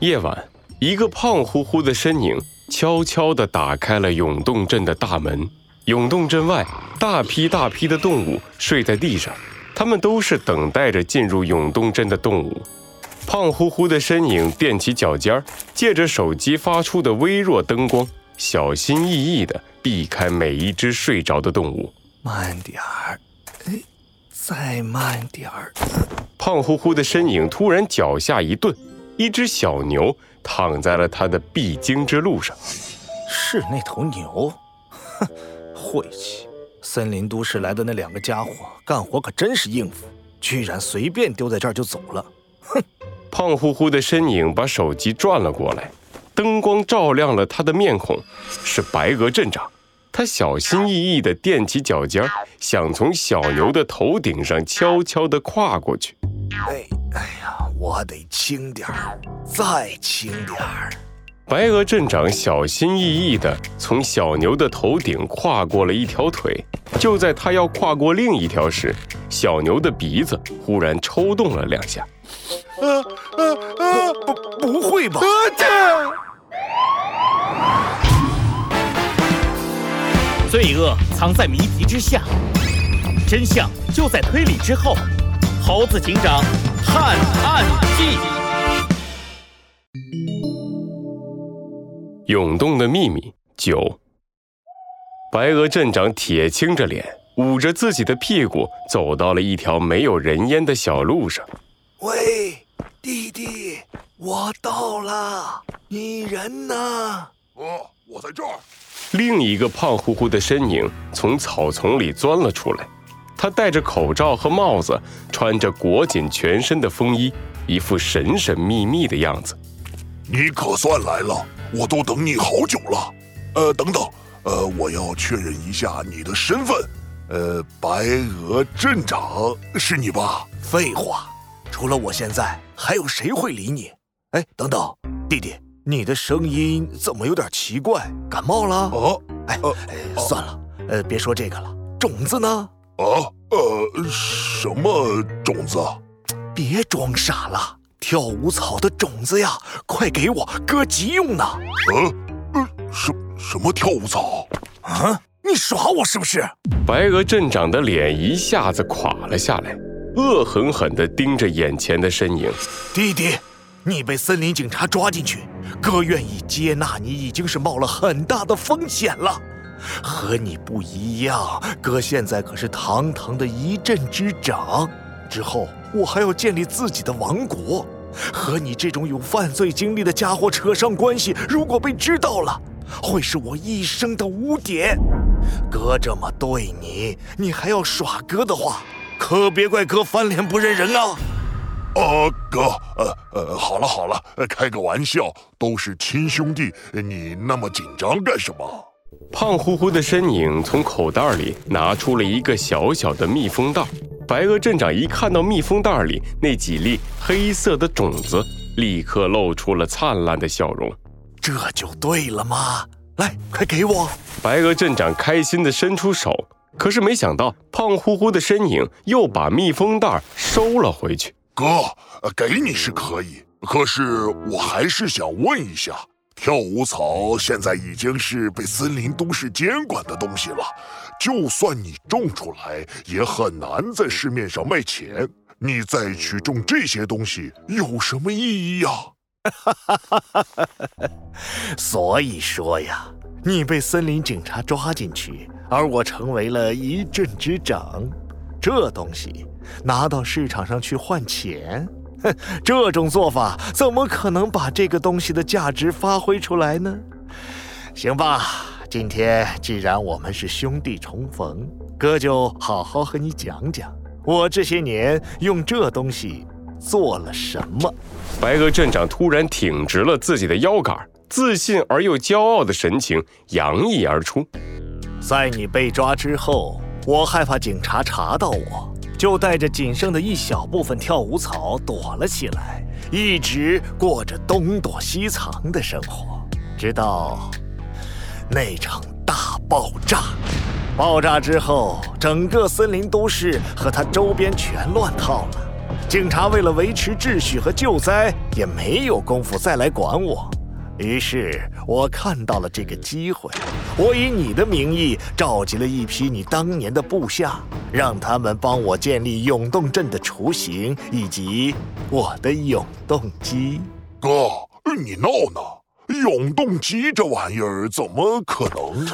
夜晚，一个胖乎乎的身影悄悄地打开了永动镇的大门。永动镇外，大批大批的动物睡在地上，它们都是等待着进入永动镇的动物。胖乎乎的身影踮起脚尖儿，借着手机发出的微弱灯光，小心翼翼地避开每一只睡着的动物。慢点儿，哎，再慢点儿。胖乎乎的身影突然脚下一顿。一只小牛躺在了他的必经之路上，是那头牛？哼，晦气！森林都市来的那两个家伙干活可真是应付，居然随便丢在这儿就走了。哼！胖乎乎的身影把手机转了过来，灯光照亮了他的面孔，是白鹅镇长。他小心翼翼地踮起脚尖，想从小牛的头顶上悄悄地跨过去。哎，哎呀！我得轻点儿，再轻点儿。白鹅镇长小心翼翼地从小牛的头顶跨过了一条腿。就在他要跨过另一条时，小牛的鼻子忽然抽动了两下。呃呃呃，不，不会吧？罪恶藏在谜题之下，真相就在推理之后。猴子警长。探案记：涌动的秘密九。白鹅镇长铁青着脸，捂着自己的屁股，走到了一条没有人烟的小路上。喂，弟弟，我到了，你人呢？哦，我在这儿。另一个胖乎乎的身影从草丛里钻了出来。他戴着口罩和帽子，穿着裹紧全身的风衣，一副神神秘秘的样子。你可算来了，我都等你好久了。呃，等等，呃，我要确认一下你的身份。呃，白鹅镇长是你吧？废话，除了我，现在还有谁会理你？哎，等等，弟弟，你的声音怎么有点奇怪？感冒了？哦，哎，算了，呃，别说这个了。种子呢？啊，呃，什么种子？别装傻了，跳舞草的种子呀！快给我，哥急用呢。呃，什什么跳舞草？啊，你耍我是不是？白鹅镇长的脸一下子垮了下来，恶狠狠地盯着眼前的身影。弟弟，你被森林警察抓进去，哥愿意接纳你，已经是冒了很大的风险了。和你不一样，哥现在可是堂堂的一镇之长，之后我还要建立自己的王国。和你这种有犯罪经历的家伙扯上关系，如果被知道了，会是我一生的污点。哥这么对你，你还要耍哥的话，可别怪哥翻脸不认人啊！啊，哥，呃呃，好了好了，开个玩笑，都是亲兄弟，你那么紧张干什么？胖乎乎的身影从口袋里拿出了一个小小的密封袋。白鹅镇长一看到密封袋里那几粒黑色的种子，立刻露出了灿烂的笑容。这就对了嘛！来，快给我！白鹅镇长开心地伸出手，可是没想到胖乎乎的身影又把密封袋收了回去。哥，给你是可以，可是我还是想问一下。跳舞草现在已经是被森林都市监管的东西了，就算你种出来，也很难在市面上卖钱。你再去种这些东西有什么意义呀？所以说呀，你被森林警察抓进去，而我成为了一镇之长，这东西拿到市场上去换钱。这种做法怎么可能把这个东西的价值发挥出来呢？行吧，今天既然我们是兄弟重逢，哥就好好和你讲讲，我这些年用这东西做了什么。白鹅镇长突然挺直了自己的腰杆，自信而又骄傲的神情洋溢而出。在你被抓之后，我害怕警察查到我。就带着仅剩的一小部分跳舞草躲了起来，一直过着东躲西藏的生活，直到那场大爆炸。爆炸之后，整个森林都市和它周边全乱套了。警察为了维持秩序和救灾，也没有功夫再来管我。于是我看到了这个机会，我以你的名义召集了一批你当年的部下，让他们帮我建立永动镇的雏形以及我的永动机。哥，你闹呢？永动机这玩意儿怎么可能？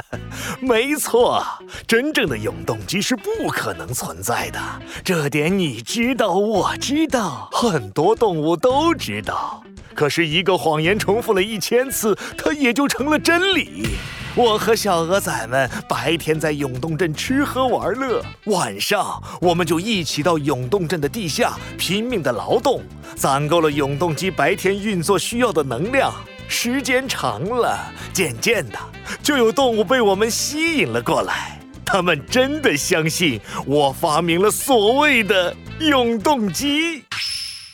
没错，真正的永动机是不可能存在的，这点你知道，我知道，很多动物都知道。可是，一个谎言重复了一千次，它也就成了真理。我和小鹅仔们白天在永动镇吃喝玩乐，晚上我们就一起到永动镇的地下拼命的劳动，攒够了永动机白天运作需要的能量。时间长了，渐渐的，就有动物被我们吸引了过来。他们真的相信我发明了所谓的永动机。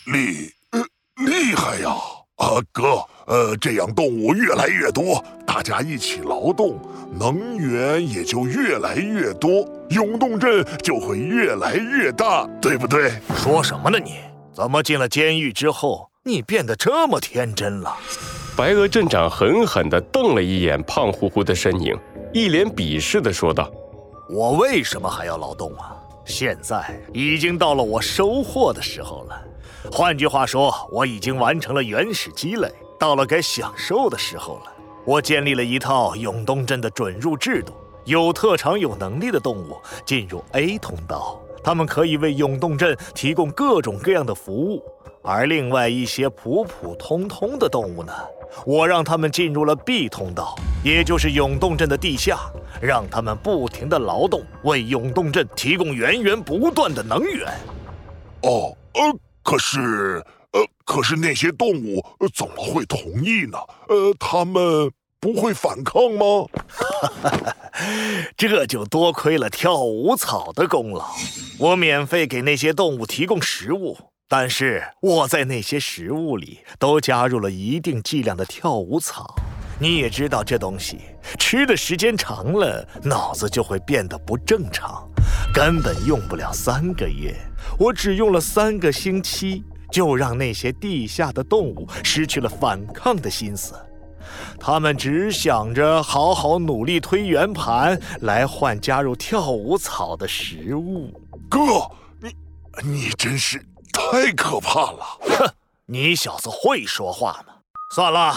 厉，厉害呀！啊，哥，呃，这样动物越来越多，大家一起劳动，能源也就越来越多，永动镇就会越来越大，对不对？说什么呢你？怎么进了监狱之后，你变得这么天真了？白鹅镇长狠狠地瞪了一眼胖乎乎的身影，一脸鄙视地说道：“我为什么还要劳动啊？现在已经到了我收获的时候了。换句话说，我已经完成了原始积累，到了该享受的时候了。我建立了一套永动镇的准入制度，有特长、有能力的动物进入 A 通道，他们可以为永动镇提供各种各样的服务，而另外一些普普通通的动物呢？”我让他们进入了 B 通道，也就是永动镇的地下，让他们不停地劳动，为永动镇提供源源不断的能源。哦，呃，可是，呃，可是那些动物怎么会同意呢？呃，他们不会反抗吗？哈 哈这就多亏了跳舞草的功劳，我免费给那些动物提供食物。但是我在那些食物里都加入了一定剂量的跳舞草，你也知道这东西吃的时间长了，脑子就会变得不正常，根本用不了三个月，我只用了三个星期，就让那些地下的动物失去了反抗的心思，他们只想着好好努力推圆盘来换加入跳舞草的食物。哥，你你真是。太可怕了！哼，你小子会说话吗？算了，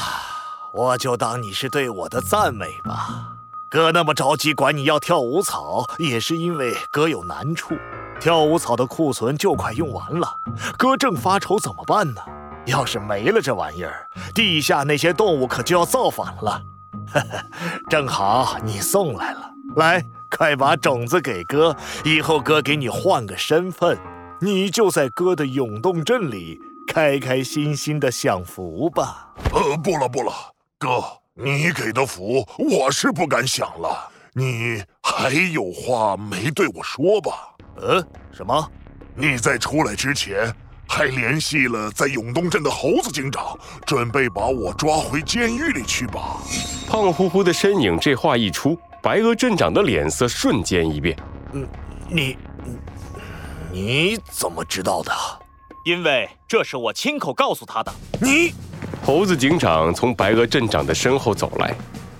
我就当你是对我的赞美吧。哥那么着急管你要跳舞草，也是因为哥有难处。跳舞草的库存就快用完了，哥正发愁怎么办呢？要是没了这玩意儿，地下那些动物可就要造反了。呵呵，正好你送来了，来，快把种子给哥，以后哥给你换个身份。你就在哥的永动镇里开开心心的享福吧。呃，不了不了，哥，你给的福我是不敢想了。你还有话没对我说吧？嗯，什么？你在出来之前还联系了在永东镇的猴子警长，准备把我抓回监狱里去吧？胖乎乎的身影，这话一出，白鹅镇长的脸色瞬间一变。嗯，你。你怎么知道的？因为这是我亲口告诉他的。你，猴子警长从白鹅镇长的身后走来，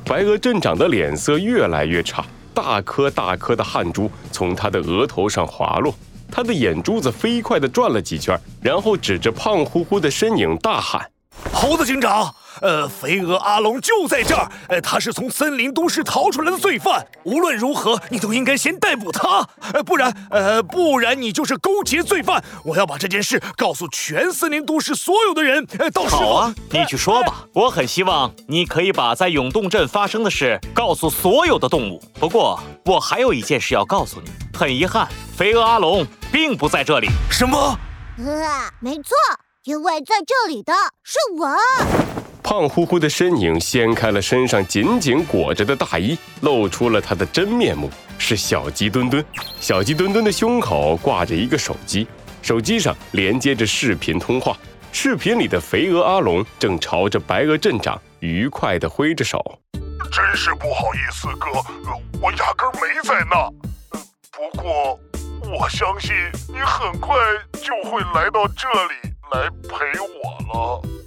白鹅镇长的脸色越来越差，大颗大颗的汗珠从他的额头上滑落，他的眼珠子飞快地转了几圈，然后指着胖乎乎的身影大喊：“猴子警长！”呃，肥鹅阿龙就在这儿。呃，他是从森林都市逃出来的罪犯。无论如何，你都应该先逮捕他。呃，不然，呃，不然你就是勾结罪犯。我要把这件事告诉全森林都市所有的人。呃，到时候好啊，你去说吧。我很希望你可以把在永动镇发生的事告诉所有的动物。不过，我还有一件事要告诉你。很遗憾，肥鹅阿龙并不在这里。什么？呃，没错，因为在这里的是我。胖乎乎的身影掀开了身上紧紧裹着的大衣，露出了他的真面目，是小鸡墩墩。小鸡墩墩的胸口挂着一个手机，手机上连接着视频通话。视频里的肥鹅阿龙正朝着白鹅镇长愉快地挥着手。真是不好意思，哥，我压根没在那。不过我相信你很快就会来到这里来陪我了。